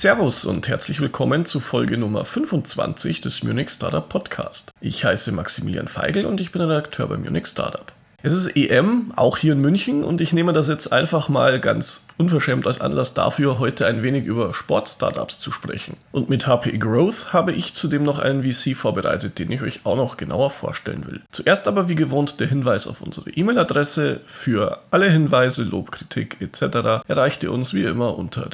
Servus und herzlich willkommen zu Folge Nummer 25 des Munich Startup Podcast. Ich heiße Maximilian Feigl und ich bin Redakteur bei Munich Startup. Es ist EM, auch hier in München, und ich nehme das jetzt einfach mal ganz unverschämt als Anlass dafür, heute ein wenig über Sportstartups zu sprechen. Und mit HPE Growth habe ich zudem noch einen VC vorbereitet, den ich euch auch noch genauer vorstellen will. Zuerst aber wie gewohnt der Hinweis auf unsere E-Mail-Adresse. Für alle Hinweise, Lob, Kritik etc. erreicht ihr uns wie immer unter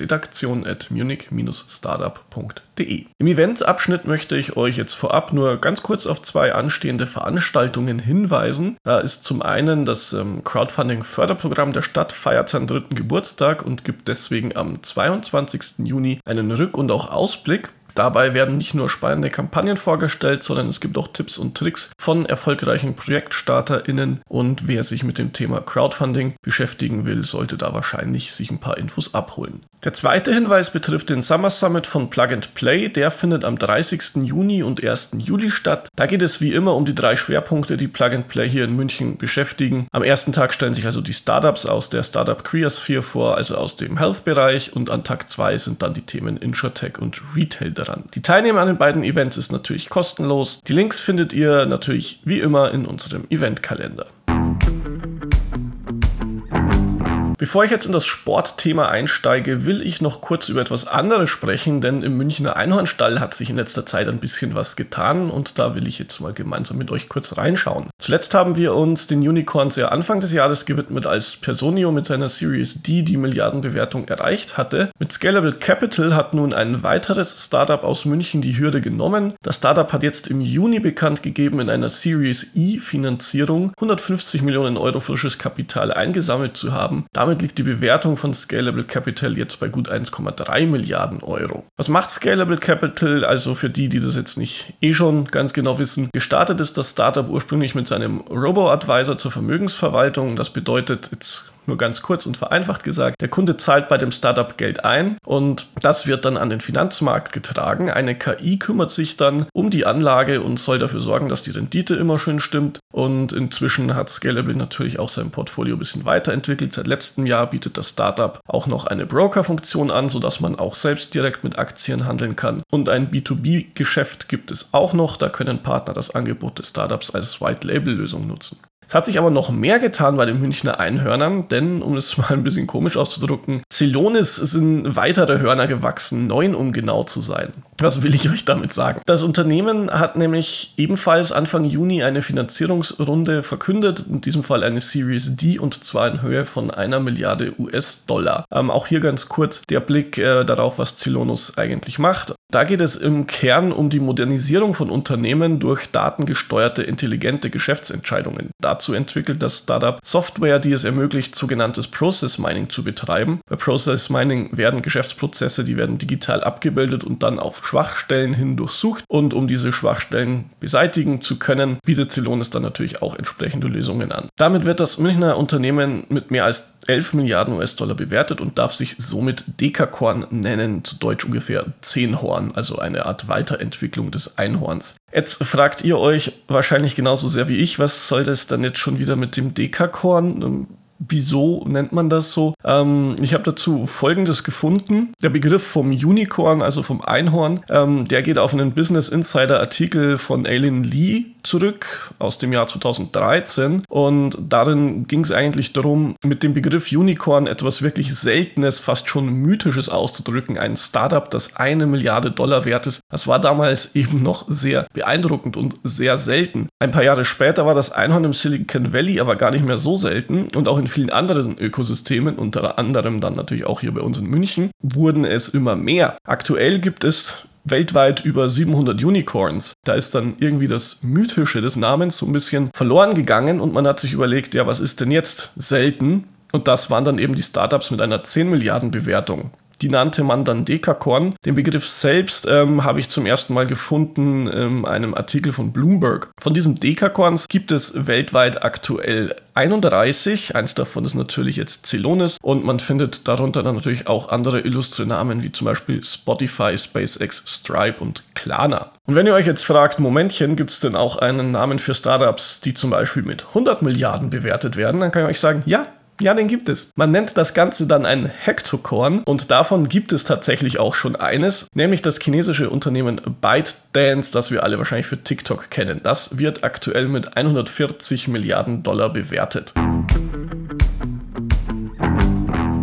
redaktion.munich-startup.de. Im Eventsabschnitt möchte ich euch jetzt vorab nur ganz kurz auf zwei anstehende Veranstaltungen hinweisen. Da ist zum einen einen, das ähm, Crowdfunding-Förderprogramm der Stadt feiert seinen dritten Geburtstag und gibt deswegen am 22. Juni einen Rück- und auch Ausblick. Dabei werden nicht nur spannende Kampagnen vorgestellt, sondern es gibt auch Tipps und Tricks von erfolgreichen ProjektstarterInnen und wer sich mit dem Thema Crowdfunding beschäftigen will, sollte da wahrscheinlich sich ein paar Infos abholen. Der zweite Hinweis betrifft den Summer Summit von Plug and Play. Der findet am 30. Juni und 1. Juli statt. Da geht es wie immer um die drei Schwerpunkte, die Plug and Play hier in München beschäftigen. Am ersten Tag stellen sich also die Startups aus der Startup Creosphere vor, also aus dem Health-Bereich und an Tag 2 sind dann die Themen Insurtech und Retail daran. Die Teilnehmer an den beiden Events ist natürlich kostenlos. Die Links findet ihr natürlich wie immer in unserem Eventkalender. Bevor ich jetzt in das Sportthema einsteige, will ich noch kurz über etwas anderes sprechen, denn im Münchner Einhornstall hat sich in letzter Zeit ein bisschen was getan und da will ich jetzt mal gemeinsam mit euch kurz reinschauen. Zuletzt haben wir uns den Unicorns sehr Anfang des Jahres gewidmet, als Personio mit seiner Series D die Milliardenbewertung erreicht hatte. Mit Scalable Capital hat nun ein weiteres Startup aus München die Hürde genommen. Das Startup hat jetzt im Juni bekannt gegeben, in einer Series E Finanzierung 150 Millionen Euro frisches Kapital eingesammelt zu haben. Damit damit liegt die Bewertung von Scalable Capital jetzt bei gut 1,3 Milliarden Euro. Was macht Scalable Capital? Also für die, die das jetzt nicht eh schon ganz genau wissen, gestartet ist das Startup ursprünglich mit seinem Robo-Advisor zur Vermögensverwaltung. Das bedeutet, jetzt nur ganz kurz und vereinfacht gesagt, der Kunde zahlt bei dem Startup Geld ein und das wird dann an den Finanzmarkt getragen. Eine KI kümmert sich dann um die Anlage und soll dafür sorgen, dass die Rendite immer schön stimmt. Und inzwischen hat Scalable natürlich auch sein Portfolio ein bisschen weiterentwickelt. Seit letztem Jahr bietet das Startup auch noch eine Broker-Funktion an, sodass man auch selbst direkt mit Aktien handeln kann. Und ein B2B-Geschäft gibt es auch noch. Da können Partner das Angebot des Startups als White-Label-Lösung nutzen. Es hat sich aber noch mehr getan bei den Münchner Einhörnern, denn, um es mal ein bisschen komisch auszudrücken, Celonis sind weitere Hörner gewachsen, neun um genau zu sein. Was will ich euch damit sagen? Das Unternehmen hat nämlich ebenfalls Anfang Juni eine Finanzierungsrunde verkündet, in diesem Fall eine Series D und zwar in Höhe von einer Milliarde US-Dollar. Ähm, auch hier ganz kurz der Blick äh, darauf, was Celonis eigentlich macht. Da geht es im Kern um die Modernisierung von Unternehmen durch datengesteuerte intelligente Geschäftsentscheidungen. Dazu entwickelt das Startup Software, die es ermöglicht, sogenanntes Process Mining zu betreiben. Bei Process Mining werden Geschäftsprozesse, die werden digital abgebildet und dann auf Schwachstellen hin durchsucht. Und um diese Schwachstellen beseitigen zu können, bietet Celonis dann natürlich auch entsprechende Lösungen an. Damit wird das Münchner Unternehmen mit mehr als 11 Milliarden US-Dollar bewertet und darf sich somit Dekakorn nennen, zu Deutsch ungefähr 10 Horn, also eine Art Weiterentwicklung des Einhorns. Jetzt fragt ihr euch wahrscheinlich genauso sehr wie ich, was soll das dann jetzt schon wieder mit dem Dekakorn? Wieso nennt man das so? Ähm, ich habe dazu Folgendes gefunden. Der Begriff vom Unicorn, also vom Einhorn, ähm, der geht auf einen Business Insider Artikel von Aileen Lee zurück aus dem Jahr 2013 und darin ging es eigentlich darum, mit dem Begriff Unicorn etwas wirklich Seltenes, fast schon Mythisches auszudrücken. Ein Startup, das eine Milliarde Dollar wert ist. Das war damals eben noch sehr beeindruckend und sehr selten. Ein paar Jahre später war das Einhorn im Silicon Valley aber gar nicht mehr so selten und auch in vielen anderen Ökosystemen, unter anderem dann natürlich auch hier bei uns in München, wurden es immer mehr. Aktuell gibt es weltweit über 700 Unicorns. Da ist dann irgendwie das Mythische des Namens so ein bisschen verloren gegangen und man hat sich überlegt, ja, was ist denn jetzt selten? Und das waren dann eben die Startups mit einer 10 Milliarden Bewertung. Die nannte man dann Dekakorn. Den Begriff selbst ähm, habe ich zum ersten Mal gefunden in einem Artikel von Bloomberg. Von diesen Dekakorns gibt es weltweit aktuell 31. Eins davon ist natürlich jetzt Celonis und man findet darunter dann natürlich auch andere illustre Namen wie zum Beispiel Spotify, SpaceX, Stripe und Klarna. Und wenn ihr euch jetzt fragt, Momentchen, gibt es denn auch einen Namen für Startups, die zum Beispiel mit 100 Milliarden bewertet werden, dann kann ich euch sagen, ja, Ja, den gibt es. Man nennt das Ganze dann ein Hektokorn und davon gibt es tatsächlich auch schon eines, nämlich das chinesische Unternehmen ByteDance, das wir alle wahrscheinlich für TikTok kennen. Das wird aktuell mit 140 Milliarden Dollar bewertet.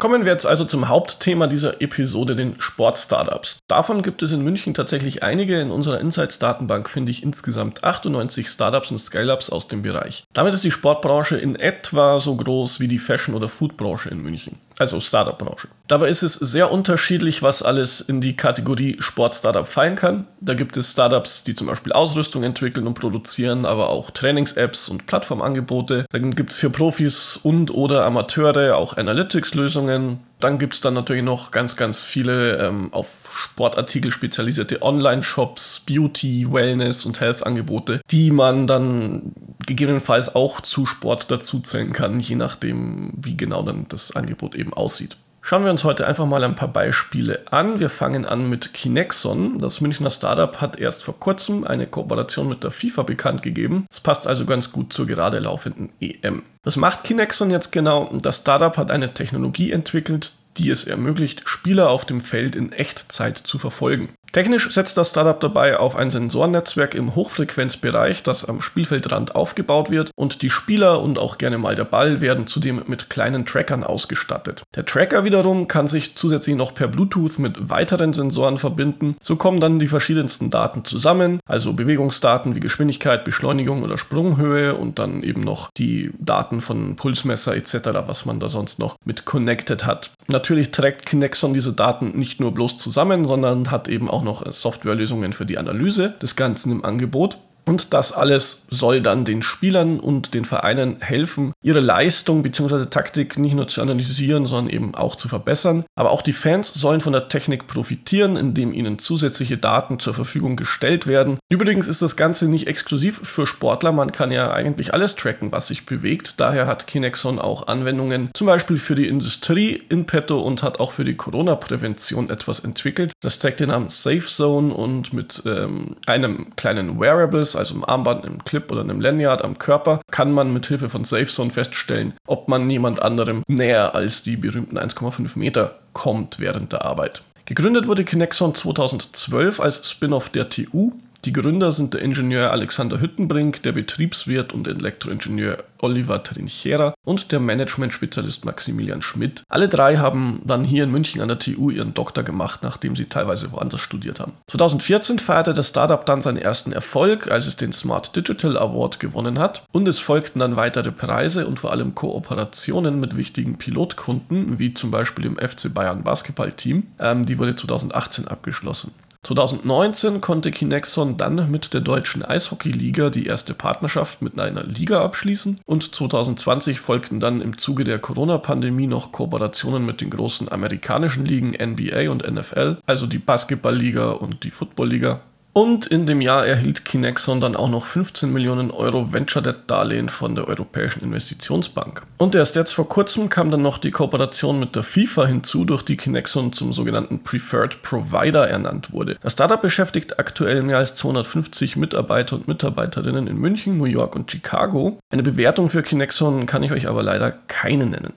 Kommen wir jetzt also zum Hauptthema dieser Episode, den Sportstartups. Davon gibt es in München tatsächlich einige. In unserer Insights-Datenbank finde ich insgesamt 98 Startups und Scale-Ups aus dem Bereich. Damit ist die Sportbranche in etwa so groß wie die Fashion- oder Foodbranche in München also Startup-Branche. Dabei ist es sehr unterschiedlich, was alles in die Kategorie Sport-Startup fallen kann. Da gibt es Startups, die zum Beispiel Ausrüstung entwickeln und produzieren, aber auch Trainings-Apps und Plattformangebote. Dann gibt es für Profis und oder Amateure auch Analytics-Lösungen. Dann gibt es dann natürlich noch ganz, ganz viele ähm, auf Sportartikel spezialisierte Online-Shops, Beauty, Wellness und Health-Angebote, die man dann gegebenenfalls auch zu Sport dazuzählen kann, je nachdem, wie genau dann das Angebot eben aussieht. Schauen wir uns heute einfach mal ein paar Beispiele an. Wir fangen an mit Kinexon. Das Münchner Startup hat erst vor kurzem eine Kooperation mit der FIFA bekannt gegeben. Das passt also ganz gut zur gerade laufenden EM. Was macht Kinexon jetzt genau? Das Startup hat eine Technologie entwickelt, die es ermöglicht, Spieler auf dem Feld in Echtzeit zu verfolgen. Technisch setzt das Startup dabei auf ein Sensornetzwerk im Hochfrequenzbereich, das am Spielfeldrand aufgebaut wird und die Spieler und auch gerne mal der Ball werden zudem mit kleinen Trackern ausgestattet. Der Tracker wiederum kann sich zusätzlich noch per Bluetooth mit weiteren Sensoren verbinden. So kommen dann die verschiedensten Daten zusammen, also Bewegungsdaten wie Geschwindigkeit, Beschleunigung oder Sprunghöhe und dann eben noch die Daten von Pulsmesser etc., was man da sonst noch mit connected hat. Natürlich trägt Kinexon diese Daten nicht nur bloß zusammen, sondern hat eben auch noch Softwarelösungen für die Analyse des Ganzen im Angebot. Und das alles soll dann den Spielern und den Vereinen helfen, ihre Leistung bzw. Taktik nicht nur zu analysieren, sondern eben auch zu verbessern. Aber auch die Fans sollen von der Technik profitieren, indem ihnen zusätzliche Daten zur Verfügung gestellt werden. Übrigens ist das Ganze nicht exklusiv für Sportler, man kann ja eigentlich alles tracken, was sich bewegt. Daher hat Kinexon auch Anwendungen zum Beispiel für die Industrie in petto und hat auch für die Corona-Prävention etwas entwickelt. Das trägt den Namen Safe Zone und mit ähm, einem kleinen Wearables also im Armband, im Clip oder einem Lanyard am Körper, kann man mit Hilfe von SafeZone feststellen, ob man niemand anderem näher als die berühmten 1,5 Meter kommt während der Arbeit. Gegründet wurde Kinexon 2012 als Spin-off der TU die Gründer sind der Ingenieur Alexander Hüttenbrink, der Betriebswirt und Elektroingenieur Oliver Trinchera und der Management-Spezialist Maximilian Schmidt. Alle drei haben dann hier in München an der TU ihren Doktor gemacht, nachdem sie teilweise woanders studiert haben. 2014 feierte das Startup dann seinen ersten Erfolg, als es den Smart Digital Award gewonnen hat und es folgten dann weitere Preise und vor allem Kooperationen mit wichtigen Pilotkunden, wie zum Beispiel dem FC Bayern Basketballteam. Ähm, die wurde 2018 abgeschlossen. 2019 konnte Kinexon dann mit der deutschen Eishockeyliga die erste Partnerschaft mit einer Liga abschließen. Und 2020 folgten dann im Zuge der Corona-Pandemie noch Kooperationen mit den großen amerikanischen Ligen NBA und NFL, also die Basketballliga und die Footballliga und in dem Jahr erhielt Kinexon dann auch noch 15 Millionen Euro Venture Debt Darlehen von der Europäischen Investitionsbank. Und erst jetzt vor kurzem kam dann noch die Kooperation mit der FIFA hinzu, durch die Kinexon zum sogenannten Preferred Provider ernannt wurde. Das Startup beschäftigt aktuell mehr als 250 Mitarbeiter und Mitarbeiterinnen in München, New York und Chicago. Eine Bewertung für Kinexon kann ich euch aber leider keine nennen.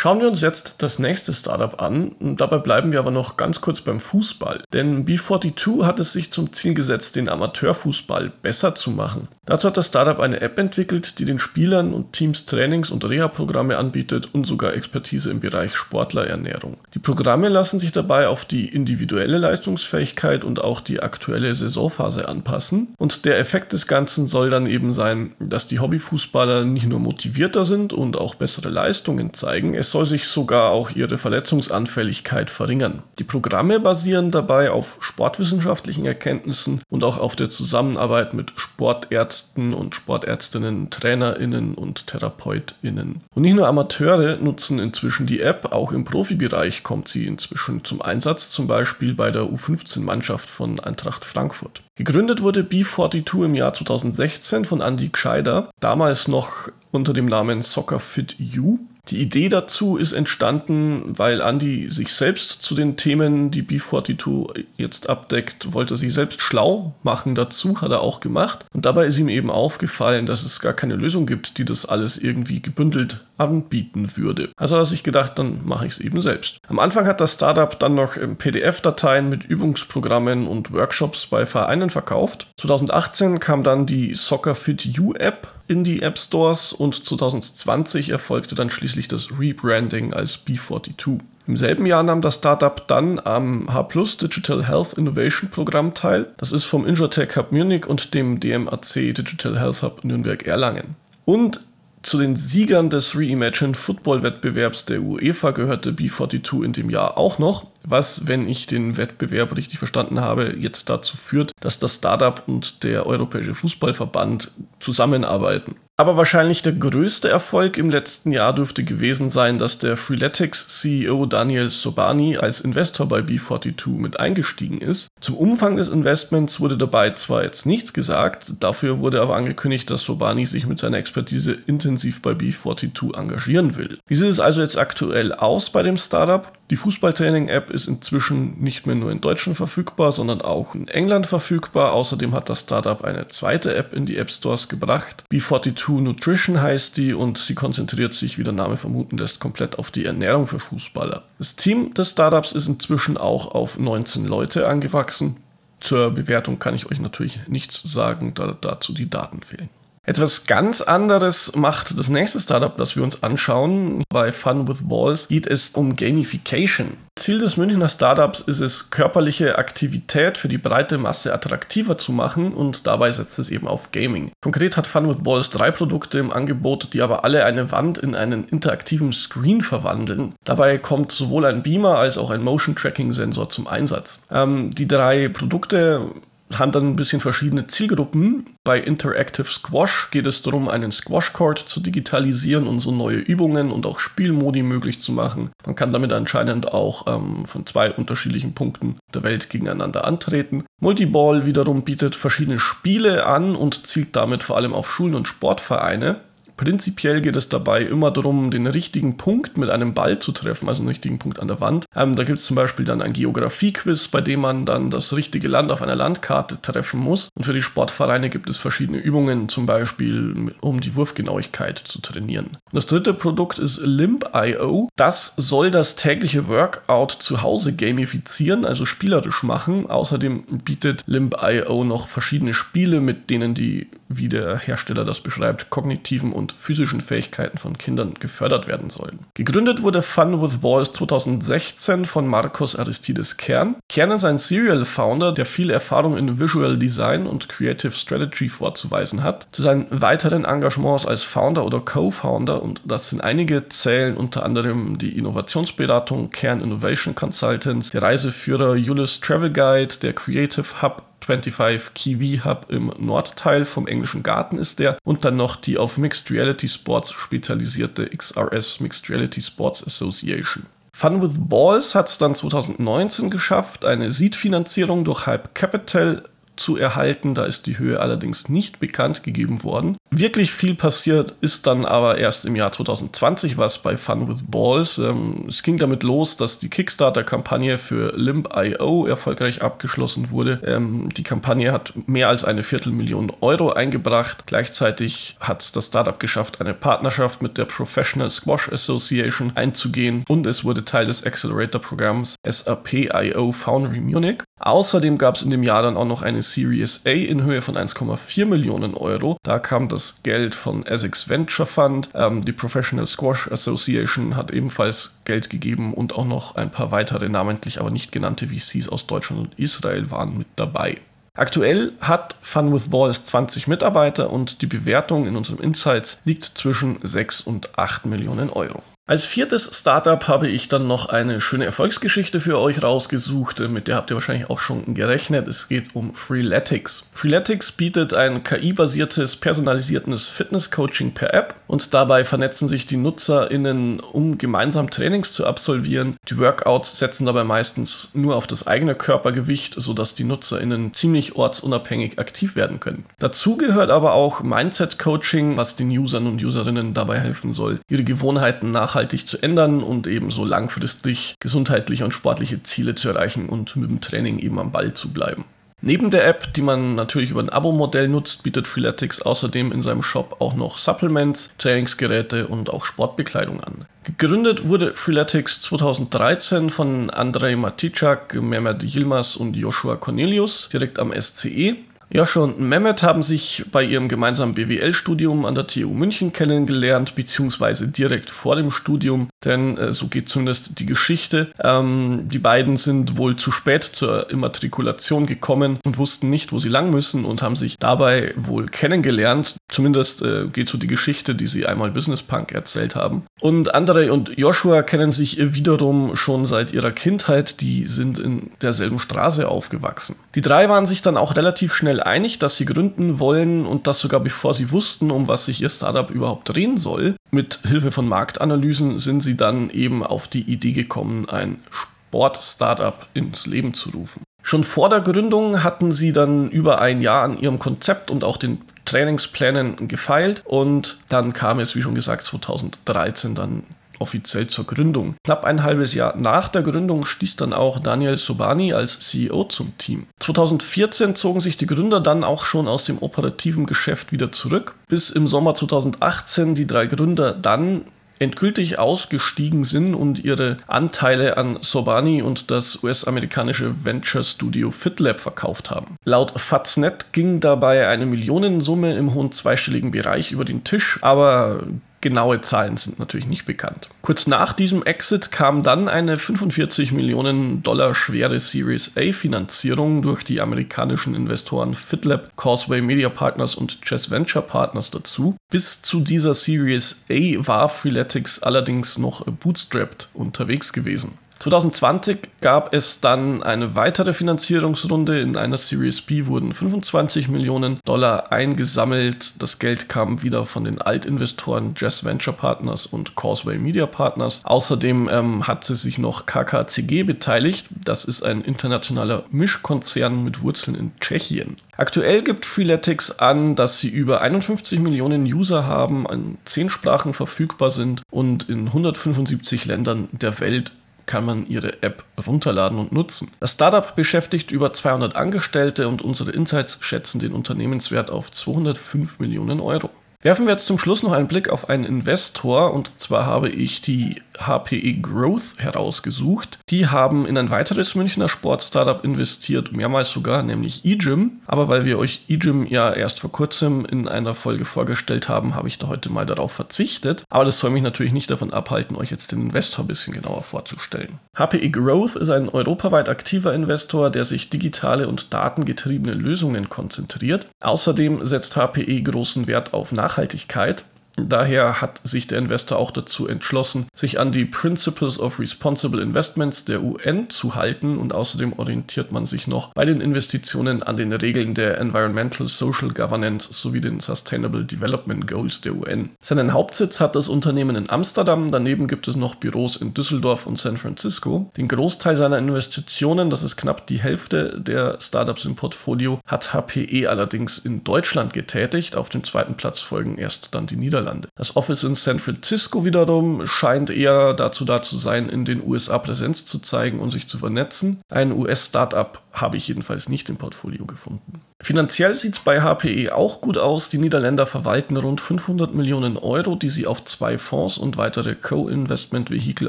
Schauen wir uns jetzt das nächste Startup an. Dabei bleiben wir aber noch ganz kurz beim Fußball. Denn B42 hat es sich zum Ziel gesetzt, den Amateurfußball besser zu machen. Dazu hat das Startup eine App entwickelt, die den Spielern und Teams Trainings- und Reha-Programme anbietet und sogar Expertise im Bereich Sportlerernährung. Die Programme lassen sich dabei auf die individuelle Leistungsfähigkeit und auch die aktuelle Saisonphase anpassen. Und der Effekt des Ganzen soll dann eben sein, dass die Hobbyfußballer nicht nur motivierter sind und auch bessere Leistungen zeigen, es soll sich sogar auch ihre Verletzungsanfälligkeit verringern. Die Programme basieren dabei auf sportwissenschaftlichen Erkenntnissen und auch auf der Zusammenarbeit mit Sportärzten und Sportärztinnen, Trainerinnen und Therapeutinnen. Und nicht nur Amateure nutzen inzwischen die App, auch im Profibereich kommt sie inzwischen zum Einsatz, zum Beispiel bei der U15-Mannschaft von Eintracht Frankfurt. Gegründet wurde B42 im Jahr 2016 von Andy Gscheider, damals noch unter dem Namen Soccer Fit U. Die Idee dazu ist entstanden, weil Andy sich selbst zu den Themen, die B42 jetzt abdeckt, wollte sich selbst schlau machen dazu, hat er auch gemacht. Und dabei ist ihm eben aufgefallen, dass es gar keine Lösung gibt, die das alles irgendwie gebündelt anbieten würde. Also hat er sich gedacht, dann mache ich es eben selbst. Am Anfang hat das Startup dann noch PDF-Dateien mit Übungsprogrammen und Workshops bei Vereinen verkauft. 2018 kam dann die Soccer Fit U App in die App Stores und 2020 erfolgte dann schließlich das Rebranding als B42. Im selben Jahr nahm das Startup dann am H Digital Health Innovation Programm teil. Das ist vom Injotech Hub Munich und dem DMAC Digital Health Hub Nürnberg-Erlangen. Und zu den Siegern des Reimagined Football Wettbewerbs der UEFA gehörte B42 in dem Jahr auch noch, was, wenn ich den Wettbewerb richtig verstanden habe, jetzt dazu führt, dass das Startup und der Europäische Fußballverband zusammenarbeiten. Aber wahrscheinlich der größte Erfolg im letzten Jahr dürfte gewesen sein, dass der Freeletics CEO Daniel Sobani als Investor bei B42 mit eingestiegen ist. Zum Umfang des Investments wurde dabei zwar jetzt nichts gesagt, dafür wurde aber angekündigt, dass Sobani sich mit seiner Expertise intensiv bei B42 engagieren will. Wie sieht es also jetzt aktuell aus bei dem Startup? Die Fußballtraining-App ist inzwischen nicht mehr nur in Deutschland verfügbar, sondern auch in England verfügbar. Außerdem hat das Startup eine zweite App in die App Stores gebracht. B42 Nutrition heißt die und sie konzentriert sich, wie der Name vermuten lässt, komplett auf die Ernährung für Fußballer. Das Team des Startups ist inzwischen auch auf 19 Leute angewachsen. Zur Bewertung kann ich euch natürlich nichts sagen, da dazu die Daten fehlen. Etwas ganz anderes macht das nächste Startup, das wir uns anschauen. Bei Fun with Balls geht es um Gamification. Ziel des Münchner Startups ist es, körperliche Aktivität für die breite Masse attraktiver zu machen und dabei setzt es eben auf Gaming. Konkret hat Fun with Balls drei Produkte im Angebot, die aber alle eine Wand in einen interaktiven Screen verwandeln. Dabei kommt sowohl ein Beamer als auch ein Motion Tracking Sensor zum Einsatz. Ähm, die drei Produkte haben dann ein bisschen verschiedene Zielgruppen. Bei Interactive Squash geht es darum, einen Squash-Court zu digitalisieren und so neue Übungen und auch Spielmodi möglich zu machen. Man kann damit anscheinend auch ähm, von zwei unterschiedlichen Punkten der Welt gegeneinander antreten. Multiball wiederum bietet verschiedene Spiele an und zielt damit vor allem auf Schulen und Sportvereine. Prinzipiell geht es dabei immer darum, den richtigen Punkt mit einem Ball zu treffen, also einen richtigen Punkt an der Wand. Ähm, da gibt es zum Beispiel dann ein Geografie-Quiz, bei dem man dann das richtige Land auf einer Landkarte treffen muss. Und für die Sportvereine gibt es verschiedene Übungen, zum Beispiel um die Wurfgenauigkeit zu trainieren. Das dritte Produkt ist Limp.io. Das soll das tägliche Workout zu Hause gamifizieren, also spielerisch machen. Außerdem bietet Limp.io noch verschiedene Spiele, mit denen die, wie der Hersteller das beschreibt, kognitiven und physischen Fähigkeiten von Kindern gefördert werden sollen. Gegründet wurde Fun with Balls 2016 von Marcos Aristides Kern. Kern ist ein Serial Founder, der viel Erfahrung in Visual Design und Creative Strategy vorzuweisen hat. Zu seinen weiteren Engagements als Founder oder Co-Founder, und das sind einige, zählen unter anderem die Innovationsberatung Kern Innovation Consultants, der Reiseführer Julius Travel Guide, der Creative Hub 25 Kiwi Hub im Nordteil vom englischen Garten ist der und dann noch die auf Mixed Reality Sports spezialisierte XRS Mixed Reality Sports Association. Fun with Balls hat es dann 2019 geschafft, eine Seed-Finanzierung durch Hype Capital zu erhalten. Da ist die Höhe allerdings nicht bekannt gegeben worden. Wirklich viel passiert ist dann aber erst im Jahr 2020 was bei Fun with Balls. Ähm, es ging damit los, dass die Kickstarter-Kampagne für Limp.io erfolgreich abgeschlossen wurde. Ähm, die Kampagne hat mehr als eine Viertelmillion Euro eingebracht. Gleichzeitig hat es das Startup geschafft, eine Partnerschaft mit der Professional Squash Association einzugehen und es wurde Teil des Accelerator-Programms SAP.io Foundry Munich. Außerdem gab es in dem Jahr dann auch noch eine Series A in Höhe von 1,4 Millionen Euro. Da kam das Geld von Essex Venture Fund. Ähm, die Professional Squash Association hat ebenfalls Geld gegeben und auch noch ein paar weitere namentlich aber nicht genannte VCs aus Deutschland und Israel waren mit dabei. Aktuell hat Fun with Balls 20 Mitarbeiter und die Bewertung in unseren Insights liegt zwischen 6 und 8 Millionen Euro. Als viertes Startup habe ich dann noch eine schöne Erfolgsgeschichte für euch rausgesucht, mit der habt ihr wahrscheinlich auch schon gerechnet. Es geht um Freeletics. Freeletics bietet ein KI-basiertes, personalisiertes Fitness-Coaching per App und dabei vernetzen sich die NutzerInnen, um gemeinsam Trainings zu absolvieren. Die Workouts setzen dabei meistens nur auf das eigene Körpergewicht, sodass die NutzerInnen ziemlich ortsunabhängig aktiv werden können. Dazu gehört aber auch Mindset-Coaching, was den Usern und Userinnen dabei helfen soll, ihre Gewohnheiten nachhaltig zu ändern und ebenso langfristig gesundheitliche und sportliche Ziele zu erreichen und mit dem Training eben am Ball zu bleiben. Neben der App, die man natürlich über ein Abo-Modell nutzt, bietet Freeletics außerdem in seinem Shop auch noch Supplements, Trainingsgeräte und auch Sportbekleidung an. Gegründet wurde Freeletics 2013 von Andrei Maticak, Mehmet Yilmaz und Joshua Cornelius direkt am SCE. Joshua und Mehmet haben sich bei ihrem gemeinsamen BWL-Studium an der TU München kennengelernt, beziehungsweise direkt vor dem Studium, denn äh, so geht zumindest die Geschichte. Ähm, die beiden sind wohl zu spät zur Immatrikulation gekommen und wussten nicht, wo sie lang müssen und haben sich dabei wohl kennengelernt. Zumindest äh, geht so die Geschichte, die sie einmal Business Punk erzählt haben. Und Andrei und Joshua kennen sich wiederum schon seit ihrer Kindheit. Die sind in derselben Straße aufgewachsen. Die drei waren sich dann auch relativ schnell einig, dass sie gründen wollen und das sogar bevor sie wussten, um was sich ihr Startup überhaupt drehen soll. Mit Hilfe von Marktanalysen sind sie dann eben auf die Idee gekommen, ein Sport-Startup ins Leben zu rufen. Schon vor der Gründung hatten sie dann über ein Jahr an ihrem Konzept und auch den Trainingsplänen gefeilt und dann kam es, wie schon gesagt, 2013 dann offiziell zur Gründung. Knapp ein halbes Jahr nach der Gründung stieß dann auch Daniel Sobani als CEO zum Team. 2014 zogen sich die Gründer dann auch schon aus dem operativen Geschäft wieder zurück, bis im Sommer 2018 die drei Gründer dann endgültig ausgestiegen sind und ihre Anteile an Sobani und das US-amerikanische Venture Studio FitLab verkauft haben. Laut Faznet ging dabei eine Millionensumme im hohen zweistelligen Bereich über den Tisch, aber Genaue Zahlen sind natürlich nicht bekannt. Kurz nach diesem Exit kam dann eine 45 Millionen Dollar schwere Series A Finanzierung durch die amerikanischen Investoren FitLab, Causeway Media Partners und Chess Venture Partners dazu. Bis zu dieser Series A war Freeletics allerdings noch bootstrapped unterwegs gewesen. 2020 gab es dann eine weitere Finanzierungsrunde. In einer Series B wurden 25 Millionen Dollar eingesammelt. Das Geld kam wieder von den Altinvestoren Jazz Venture Partners und Causeway Media Partners. Außerdem ähm, hatte sich noch KKCG beteiligt. Das ist ein internationaler Mischkonzern mit Wurzeln in Tschechien. Aktuell gibt Freeletics an, dass sie über 51 Millionen User haben, in 10 Sprachen verfügbar sind und in 175 Ländern der Welt kann man ihre App runterladen und nutzen. Das Startup beschäftigt über 200 Angestellte und unsere Insights schätzen den Unternehmenswert auf 205 Millionen Euro. Werfen wir jetzt zum Schluss noch einen Blick auf einen Investor und zwar habe ich die HPE Growth herausgesucht. Die haben in ein weiteres Münchner Sport-Startup investiert, mehrmals sogar, nämlich eGym. Aber weil wir euch eGym ja erst vor kurzem in einer Folge vorgestellt haben, habe ich da heute mal darauf verzichtet. Aber das soll mich natürlich nicht davon abhalten, euch jetzt den Investor ein bisschen genauer vorzustellen. HPE Growth ist ein europaweit aktiver Investor, der sich digitale und datengetriebene Lösungen konzentriert. Außerdem setzt HPE großen Wert auf Nachhaltigkeit Nachhaltigkeit. Daher hat sich der Investor auch dazu entschlossen, sich an die Principles of Responsible Investments der UN zu halten und außerdem orientiert man sich noch bei den Investitionen an den Regeln der Environmental Social Governance sowie den Sustainable Development Goals der UN. Seinen Hauptsitz hat das Unternehmen in Amsterdam, daneben gibt es noch Büros in Düsseldorf und San Francisco. Den Großteil seiner Investitionen, das ist knapp die Hälfte der Startups im Portfolio, hat HPE allerdings in Deutschland getätigt. Auf dem zweiten Platz folgen erst dann die Niederlande. Niederlande. Das Office in San Francisco wiederum scheint eher dazu da zu sein, in den USA Präsenz zu zeigen und sich zu vernetzen. Ein US-Startup habe ich jedenfalls nicht im Portfolio gefunden. Finanziell sieht es bei HPE auch gut aus. Die Niederländer verwalten rund 500 Millionen Euro, die sie auf zwei Fonds und weitere Co-Investment-Vehikel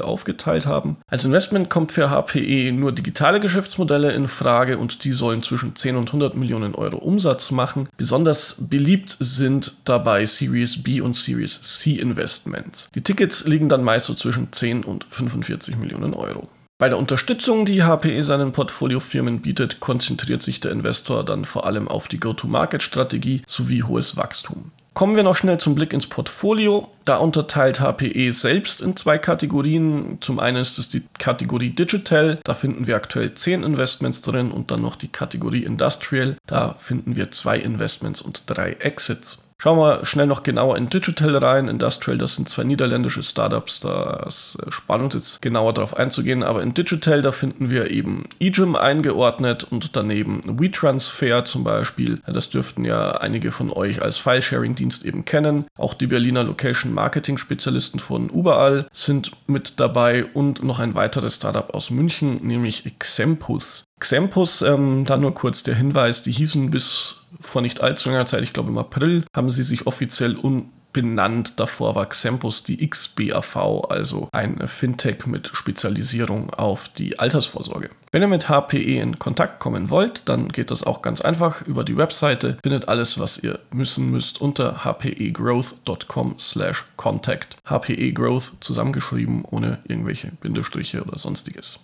aufgeteilt haben. Als Investment kommt für HPE nur digitale Geschäftsmodelle in Frage und die sollen zwischen 10 und 100 Millionen Euro Umsatz machen. Besonders beliebt sind dabei Series B und Series C Investments. Die Tickets liegen dann meist so zwischen 10 und 45 Millionen Euro. Bei der Unterstützung, die HPE seinen Portfoliofirmen bietet, konzentriert sich der Investor dann vor allem auf die Go-to-Market-Strategie sowie hohes Wachstum. Kommen wir noch schnell zum Blick ins Portfolio. Da unterteilt HPE selbst in zwei Kategorien. Zum einen ist es die Kategorie Digital, da finden wir aktuell 10 Investments drin und dann noch die Kategorie Industrial, da finden wir zwei Investments und drei Exits. Schauen wir schnell noch genauer in Digital rein. Industrial, das sind zwei niederländische Startups, da ist spannend jetzt genauer darauf einzugehen. Aber in Digital, da finden wir eben eGym eingeordnet und daneben WeTransfer zum Beispiel. Das dürften ja einige von euch als File-Sharing-Dienst eben kennen. Auch die Berliner Location-Marketing-Spezialisten von Überall sind mit dabei und noch ein weiteres Startup aus München, nämlich Xempus. Xempus, ähm, da nur kurz der Hinweis, die hießen bis vor nicht allzu langer Zeit, ich glaube im April, haben sie sich offiziell umbenannt. Davor war Xempus die XBAV, also ein Fintech mit Spezialisierung auf die Altersvorsorge. Wenn ihr mit HPE in Kontakt kommen wollt, dann geht das auch ganz einfach über die Webseite. Findet alles, was ihr müssen müsst unter hpegrowth.com slash contact. HPE Growth zusammengeschrieben, ohne irgendwelche Bindestriche oder sonstiges.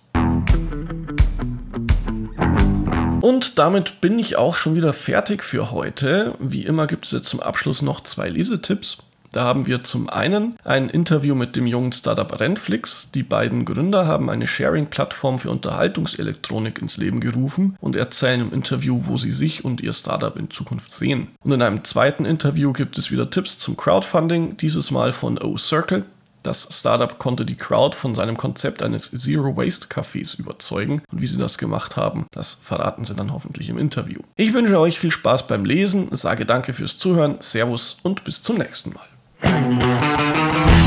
Und damit bin ich auch schon wieder fertig für heute. Wie immer gibt es jetzt zum Abschluss noch zwei Lesetipps. Da haben wir zum einen ein Interview mit dem jungen Startup Renflix. Die beiden Gründer haben eine Sharing-Plattform für Unterhaltungselektronik ins Leben gerufen und erzählen im Interview, wo sie sich und ihr Startup in Zukunft sehen. Und in einem zweiten Interview gibt es wieder Tipps zum Crowdfunding, dieses Mal von O-Circle. Das Startup konnte die Crowd von seinem Konzept eines Zero Waste Cafés überzeugen und wie sie das gemacht haben, das verraten sie dann hoffentlich im Interview. Ich wünsche euch viel Spaß beim Lesen, sage danke fürs Zuhören, Servus und bis zum nächsten Mal.